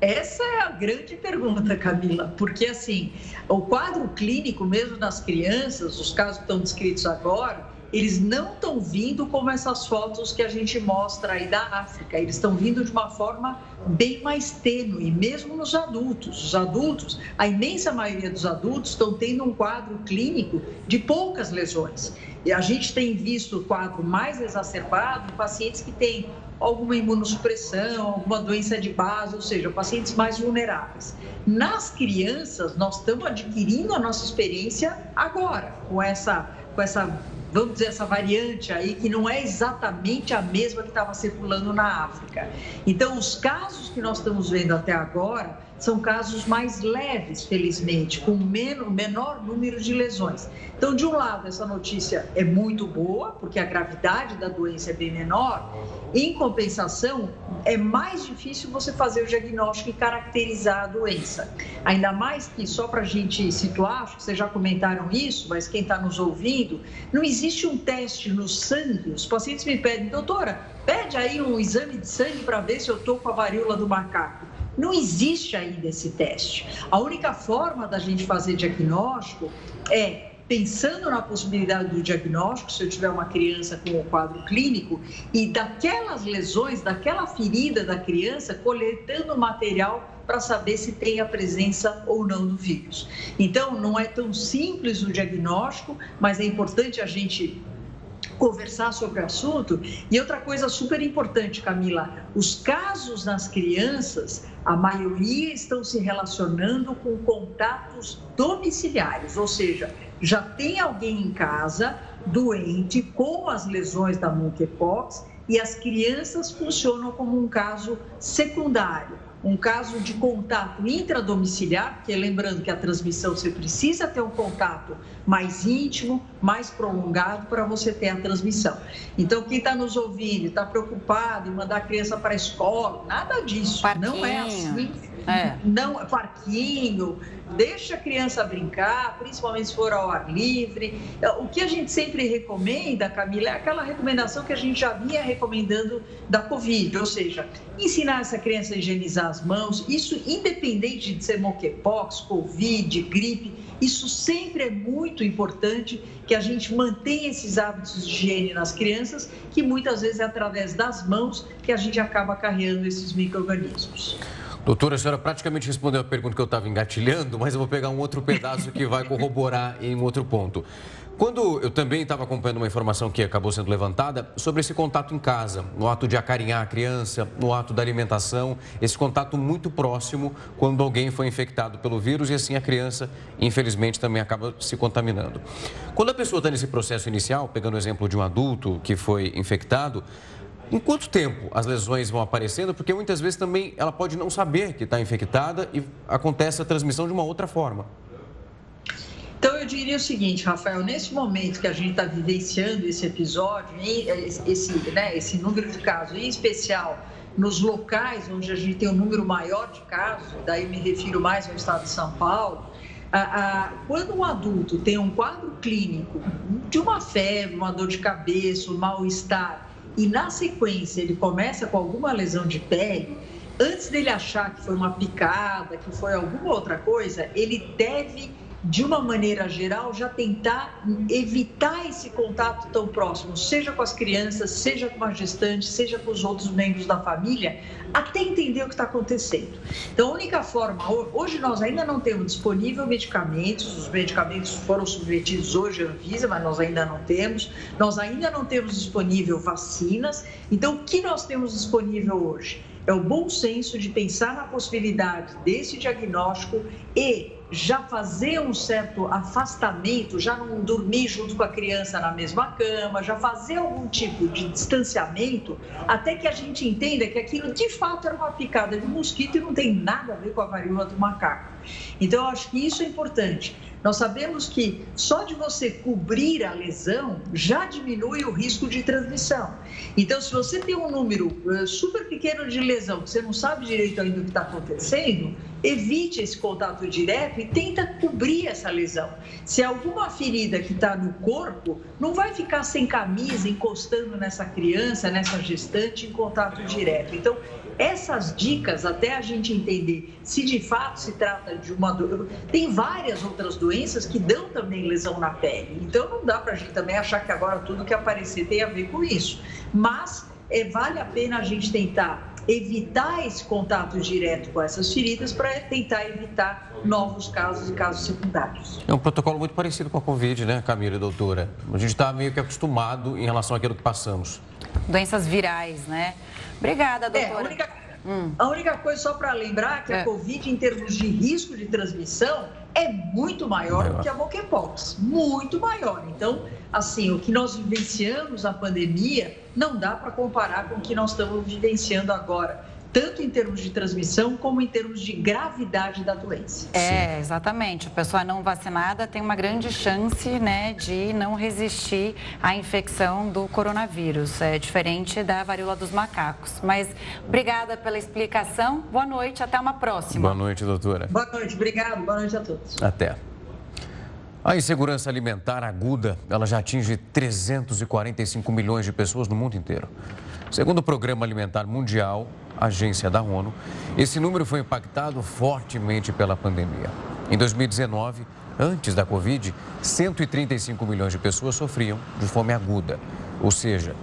Essa é a grande pergunta, Camila, porque assim, o quadro clínico mesmo nas crianças, os casos que estão descritos agora, eles não estão vindo como essas fotos que a gente mostra aí da África, eles estão vindo de uma forma bem mais tênue, mesmo nos adultos. Os adultos, a imensa maioria dos adultos estão tendo um quadro clínico de poucas lesões. E a gente tem visto o quadro mais exacerbado em pacientes que têm alguma imunossupressão, alguma doença de base, ou seja, pacientes mais vulneráveis. Nas crianças, nós estamos adquirindo a nossa experiência agora, com essa com essa vamos dizer, essa variante aí, que não é exatamente a mesma que estava circulando na África. Então, os casos que nós estamos vendo até agora são casos mais leves, felizmente, com menor, menor número de lesões. Então, de um lado, essa notícia é muito boa, porque a gravidade da doença é bem menor. Em compensação, é mais difícil você fazer o diagnóstico e caracterizar a doença. Ainda mais que, só para a gente situar, acho que vocês já comentaram isso, mas quem está nos ouvindo, não existe um teste no sangue. Os pacientes me pedem, doutora, pede aí um exame de sangue para ver se eu estou com a varíola do macaco. Não existe ainda esse teste. A única forma da gente fazer diagnóstico é pensando na possibilidade do diagnóstico, se eu tiver uma criança com o quadro clínico, e daquelas lesões, daquela ferida da criança, coletando material para saber se tem a presença ou não do vírus. Então, não é tão simples o diagnóstico, mas é importante a gente conversar sobre o assunto. E outra coisa super importante, Camila, os casos nas crianças, a maioria estão se relacionando com contatos domiciliares, ou seja, já tem alguém em casa doente com as lesões da monkeypox e as crianças funcionam como um caso secundário um caso de contato intradomiciliar, porque lembrando que a transmissão você precisa ter um contato mais íntimo, mais prolongado para você ter a transmissão. Então, quem está nos ouvindo, está preocupado em mandar a criança para a escola, nada disso. Parquinho. Não é assim. É. Não, parquinho, deixa a criança brincar, principalmente se for ao ar livre. O que a gente sempre recomenda, Camila, é aquela recomendação que a gente já vinha recomendando da Covid, ou seja, ensinar essa criança a higienizar as mãos, isso independente de ser monkeypox, Covid, gripe, isso sempre é muito importante que a gente mantenha esses hábitos de higiene nas crianças, que muitas vezes é através das mãos que a gente acaba carregando esses micro-organismos. Doutora, a senhora praticamente respondeu a pergunta que eu estava engatilhando, mas eu vou pegar um outro pedaço que vai corroborar em outro ponto. Quando eu também estava acompanhando uma informação que acabou sendo levantada sobre esse contato em casa, no ato de acarinhar a criança, no ato da alimentação, esse contato muito próximo quando alguém foi infectado pelo vírus e assim a criança, infelizmente, também acaba se contaminando. Quando a pessoa está nesse processo inicial, pegando o exemplo de um adulto que foi infectado, em quanto tempo as lesões vão aparecendo? Porque muitas vezes também ela pode não saber que está infectada e acontece a transmissão de uma outra forma. Então, eu diria o seguinte, Rafael, nesse momento que a gente está vivenciando esse episódio, esse, né, esse número de casos, em especial nos locais onde a gente tem um número maior de casos, daí me refiro mais ao estado de São Paulo, a, a, quando um adulto tem um quadro clínico de uma febre, uma dor de cabeça, um mal-estar, e na sequência ele começa com alguma lesão de pele, antes dele achar que foi uma picada, que foi alguma outra coisa, ele deve de uma maneira geral, já tentar evitar esse contato tão próximo, seja com as crianças, seja com a gestante, seja com os outros membros da família, até entender o que está acontecendo. Então, a única forma, hoje nós ainda não temos disponível medicamentos, os medicamentos foram submetidos hoje à Anvisa, mas nós ainda não temos, nós ainda não temos disponível vacinas, então o que nós temos disponível hoje? É o bom senso de pensar na possibilidade desse diagnóstico e já fazer um certo afastamento, já não dormir junto com a criança na mesma cama, já fazer algum tipo de distanciamento, até que a gente entenda que aquilo de fato era uma picada de mosquito e não tem nada a ver com a varíola do macaco. Então, eu acho que isso é importante. Nós sabemos que só de você cobrir a lesão já diminui o risco de transmissão. Então, se você tem um número eh, super pequeno de lesão, que você não sabe direito ainda o que está acontecendo, evite esse contato direto e tenta cobrir essa lesão. Se alguma ferida que está no corpo, não vai ficar sem camisa, encostando nessa criança, nessa gestante, em contato direto. Então, essas dicas, até a gente entender se de fato se trata de uma dor. Tem várias outras doenças que dão também lesão na pele. Então não dá para a gente também achar que agora tudo que aparecer tem a ver com isso. Mas é, vale a pena a gente tentar evitar esse contato direto com essas feridas para tentar evitar novos casos e casos secundários. É um protocolo muito parecido com a Covid, né, Camila e doutora? A gente está meio que acostumado em relação àquilo que passamos. Doenças virais, né? Obrigada, doutora. É, a, única, hum. a única coisa, só para lembrar, que é. a Covid, em termos de risco de transmissão, é muito maior, maior. do que a monkeypox, muito maior. Então, assim, o que nós vivenciamos na pandemia não dá para comparar com o que nós estamos vivenciando agora tanto em termos de transmissão como em termos de gravidade da doença. É, exatamente. A pessoa não vacinada tem uma grande chance né, de não resistir à infecção do coronavírus. É diferente da varíola dos macacos. Mas obrigada pela explicação. Boa noite, até uma próxima. Boa noite, doutora. Boa noite, obrigado. Boa noite a todos. Até. A insegurança alimentar aguda, ela já atinge 345 milhões de pessoas no mundo inteiro. Segundo o Programa Alimentar Mundial, agência da ONU, esse número foi impactado fortemente pela pandemia. Em 2019, antes da Covid, 135 milhões de pessoas sofriam de fome aguda. Ou seja,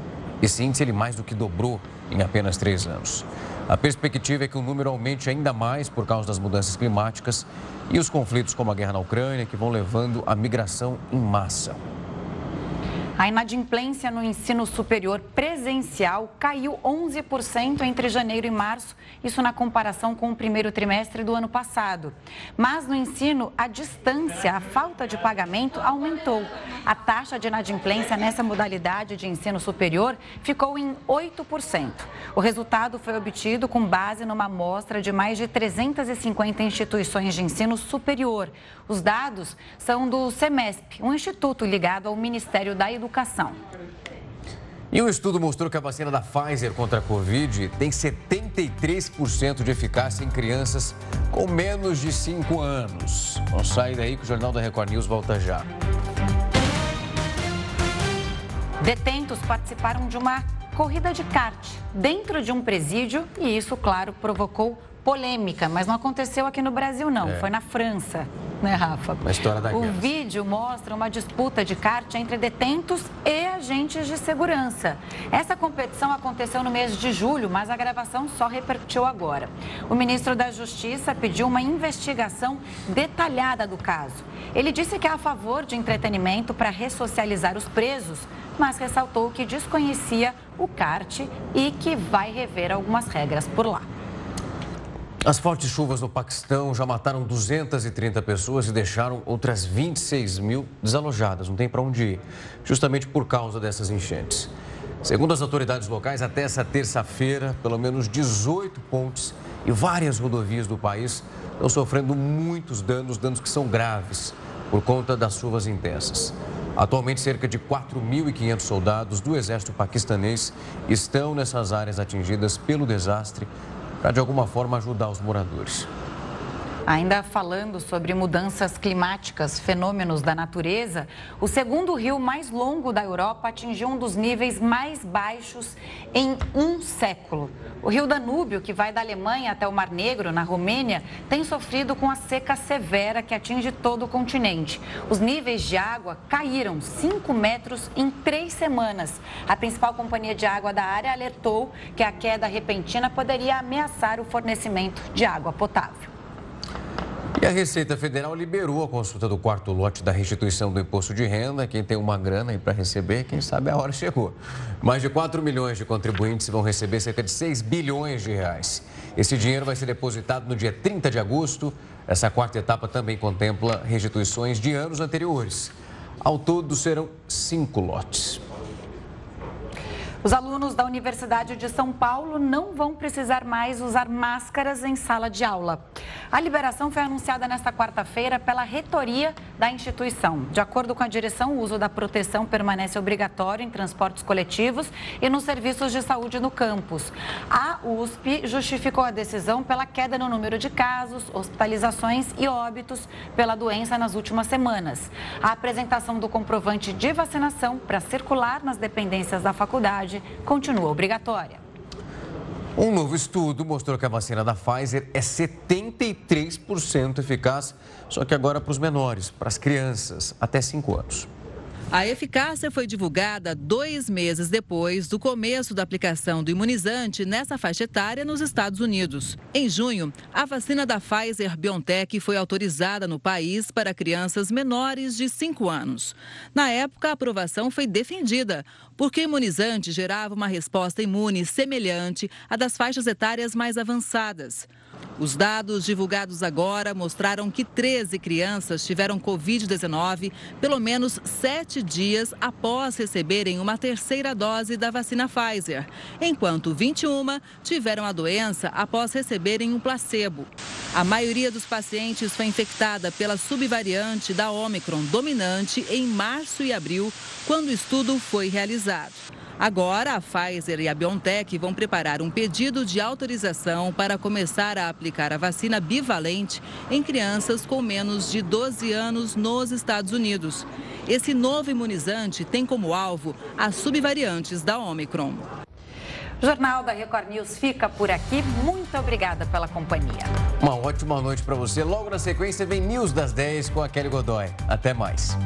esse índice ele mais do que dobrou em apenas três anos. A perspectiva é que o número aumente ainda mais por causa das mudanças climáticas e os conflitos como a guerra na Ucrânia, que vão levando à migração em massa. A inadimplência no ensino superior presencial caiu 11% entre janeiro e março, isso na comparação com o primeiro trimestre do ano passado. Mas no ensino, a distância, a falta de pagamento aumentou. A taxa de inadimplência nessa modalidade de ensino superior ficou em 8%. O resultado foi obtido com base numa amostra de mais de 350 instituições de ensino superior. Os dados são do SEMESP, um instituto ligado ao Ministério da Educação. E um estudo mostrou que a vacina da Pfizer contra a Covid tem 73% de eficácia em crianças com menos de 5 anos. Não sai daí que o Jornal da Record News volta já. Detentos participaram de uma corrida de kart dentro de um presídio e isso, claro, provocou polêmica, mas não aconteceu aqui no Brasil, não. É. Foi na França, né, Rafa? Na história da O guerra. vídeo mostra uma disputa de kart entre detentos e agentes de segurança. Essa competição aconteceu no mês de julho, mas a gravação só repercutiu agora. O ministro da Justiça pediu uma investigação detalhada do caso. Ele disse que é a favor de entretenimento para ressocializar os presos, mas ressaltou que desconhecia o kart e que vai rever algumas regras por lá. As fortes chuvas no Paquistão já mataram 230 pessoas e deixaram outras 26 mil desalojadas, não tem para onde ir, justamente por causa dessas enchentes. Segundo as autoridades locais, até essa terça-feira, pelo menos 18 pontes e várias rodovias do país estão sofrendo muitos danos, danos que são graves por conta das chuvas intensas. Atualmente, cerca de 4.500 soldados do exército paquistanês estão nessas áreas atingidas pelo desastre para de alguma forma ajudar os moradores. Ainda falando sobre mudanças climáticas, fenômenos da natureza, o segundo rio mais longo da Europa atingiu um dos níveis mais baixos em um século. O rio Danúbio, que vai da Alemanha até o Mar Negro, na Romênia, tem sofrido com a seca severa que atinge todo o continente. Os níveis de água caíram 5 metros em três semanas. A principal companhia de água da área alertou que a queda repentina poderia ameaçar o fornecimento de água potável. E a Receita Federal liberou a consulta do quarto lote da restituição do imposto de renda. Quem tem uma grana aí para receber, quem sabe a hora chegou. Mais de 4 milhões de contribuintes vão receber cerca de 6 bilhões de reais. Esse dinheiro vai ser depositado no dia 30 de agosto. Essa quarta etapa também contempla restituições de anos anteriores. Ao todo serão cinco lotes. Os alunos da Universidade de São Paulo não vão precisar mais usar máscaras em sala de aula. A liberação foi anunciada nesta quarta-feira pela reitoria da instituição. De acordo com a direção, o uso da proteção permanece obrigatório em transportes coletivos e nos serviços de saúde no campus. A USP justificou a decisão pela queda no número de casos, hospitalizações e óbitos pela doença nas últimas semanas. A apresentação do comprovante de vacinação para circular nas dependências da faculdade continua obrigatória. Um novo estudo mostrou que a vacina da Pfizer é 73% eficaz, só que agora para os menores, para as crianças até 5 anos. A eficácia foi divulgada dois meses depois do começo da aplicação do imunizante nessa faixa etária nos Estados Unidos. Em junho, a vacina da Pfizer BioNTech foi autorizada no país para crianças menores de 5 anos. Na época, a aprovação foi defendida, porque o imunizante gerava uma resposta imune semelhante à das faixas etárias mais avançadas. Os dados divulgados agora mostraram que 13 crianças tiveram Covid-19 pelo menos sete dias após receberem uma terceira dose da vacina Pfizer, enquanto 21 tiveram a doença após receberem um placebo. A maioria dos pacientes foi infectada pela subvariante da Omicron dominante em março e abril, quando o estudo foi realizado. Agora, a Pfizer e a BioNTech vão preparar um pedido de autorização para começar a aplicar a vacina bivalente em crianças com menos de 12 anos nos Estados Unidos. Esse novo imunizante tem como alvo as subvariantes da Omicron. O Jornal da Record News fica por aqui. Muito obrigada pela companhia. Uma ótima noite para você. Logo na sequência vem News das 10 com a Kelly Godoy. Até mais.